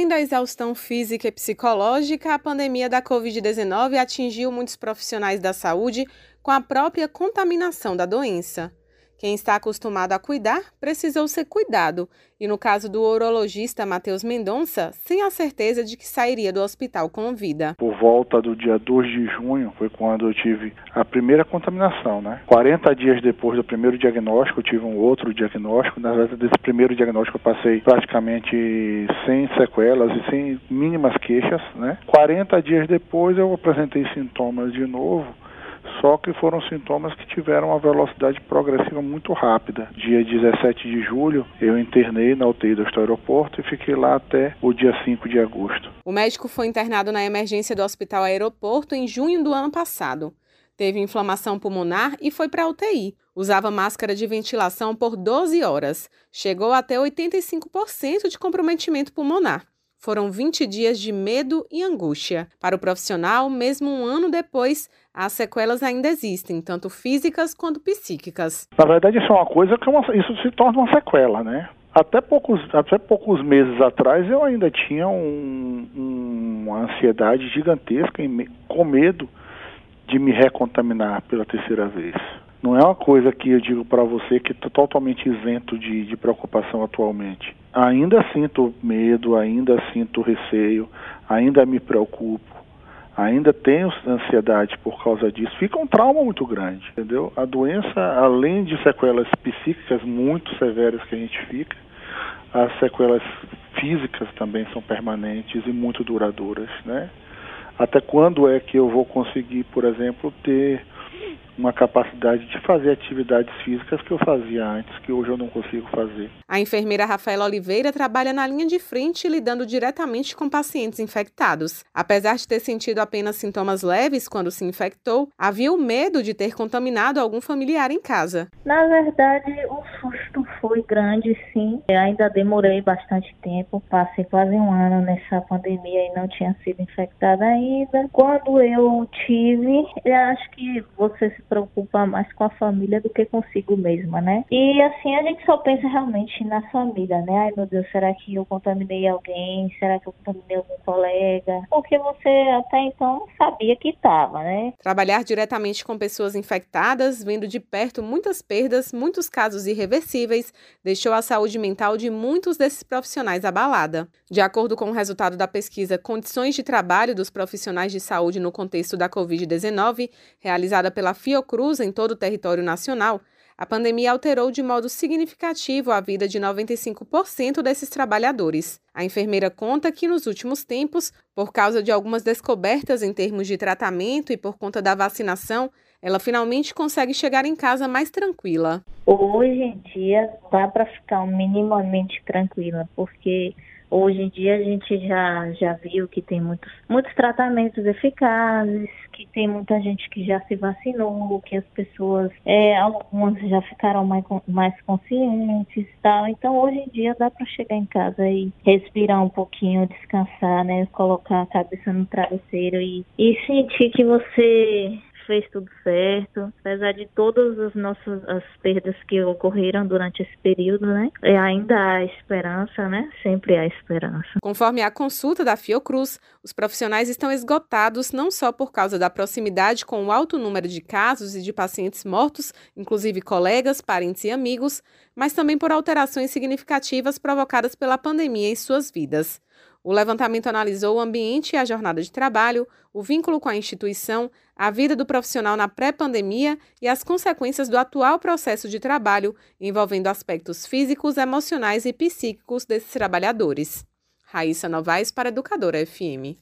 Além da exaustão física e psicológica, a pandemia da Covid-19 atingiu muitos profissionais da saúde com a própria contaminação da doença. Quem está acostumado a cuidar precisou ser cuidado, e no caso do urologista Matheus Mendonça, sem a certeza de que sairia do hospital com vida. Por volta do dia 2 de junho foi quando eu tive a primeira contaminação, né? 40 dias depois do primeiro diagnóstico, eu tive um outro diagnóstico. Na verdade, desse primeiro diagnóstico eu passei praticamente sem sequelas e sem mínimas queixas, né? 40 dias depois eu apresentei sintomas de novo só que foram sintomas que tiveram uma velocidade progressiva muito rápida. Dia 17 de julho, eu internei na UTI do aeroporto e fiquei lá até o dia 5 de agosto. O médico foi internado na emergência do Hospital Aeroporto em junho do ano passado. Teve inflamação pulmonar e foi para a UTI. Usava máscara de ventilação por 12 horas. Chegou até 85% de comprometimento pulmonar. Foram 20 dias de medo e angústia. Para o profissional, mesmo um ano depois, as sequelas ainda existem, tanto físicas quanto psíquicas. Na verdade, isso é uma coisa que é uma, isso se torna uma sequela, né? Até poucos, até poucos meses atrás eu ainda tinha um, um, uma ansiedade gigantesca com medo de me recontaminar pela terceira vez. Não é uma coisa que eu digo para você que estou totalmente isento de, de preocupação atualmente. Ainda sinto medo, ainda sinto receio, ainda me preocupo, ainda tenho ansiedade por causa disso. Fica um trauma muito grande, entendeu? A doença, além de sequelas psíquicas muito severas que a gente fica, as sequelas físicas também são permanentes e muito duradouras, né? Até quando é que eu vou conseguir, por exemplo, ter uma capacidade de fazer atividades físicas que eu fazia antes, que hoje eu não consigo fazer. A enfermeira Rafaela Oliveira trabalha na linha de frente lidando diretamente com pacientes infectados. Apesar de ter sentido apenas sintomas leves quando se infectou, havia o medo de ter contaminado algum familiar em casa. Na verdade, o susto foi grande, sim. Eu ainda demorei bastante tempo, passei quase um ano nessa pandemia e não tinha sido infectada ainda. Quando eu tive, eu acho que você se preocupa mais com a família do que consigo mesma, né? E assim a gente só pensa realmente na família, né? Ai meu Deus, será que eu contaminei alguém? Será que eu contaminei algum colega? Porque você até então sabia que estava, né? Trabalhar diretamente com pessoas infectadas, vendo de perto muitas perdas, muitos casos irreversíveis, deixou a saúde mental de muitos desses profissionais abalada. De acordo com o resultado da pesquisa Condições de Trabalho dos Profissionais de Saúde no Contexto da Covid-19, realizada pela FIO Fiocruz em todo o território nacional, a pandemia alterou de modo significativo a vida de 95% desses trabalhadores. A enfermeira conta que nos últimos tempos, por causa de algumas descobertas em termos de tratamento e por conta da vacinação, ela finalmente consegue chegar em casa mais tranquila. Hoje em dia dá para ficar minimamente tranquila, porque Hoje em dia a gente já, já viu que tem muitos, muitos tratamentos eficazes, que tem muita gente que já se vacinou, que as pessoas, é, algumas já ficaram mais, mais conscientes tal. Então hoje em dia dá para chegar em casa e respirar um pouquinho, descansar, né? Colocar a cabeça no travesseiro e, e sentir que você fez tudo certo, apesar de todas as nossas as perdas que ocorreram durante esse período, né? E ainda há esperança, né? Sempre há esperança. Conforme a consulta da Fiocruz, os profissionais estão esgotados não só por causa da proximidade com o alto número de casos e de pacientes mortos, inclusive colegas, parentes e amigos, mas também por alterações significativas provocadas pela pandemia em suas vidas. O levantamento analisou o ambiente e a jornada de trabalho, o vínculo com a instituição, a vida do profissional na pré-pandemia e as consequências do atual processo de trabalho, envolvendo aspectos físicos, emocionais e psíquicos desses trabalhadores. Raíssa Novaes para Educadora FM.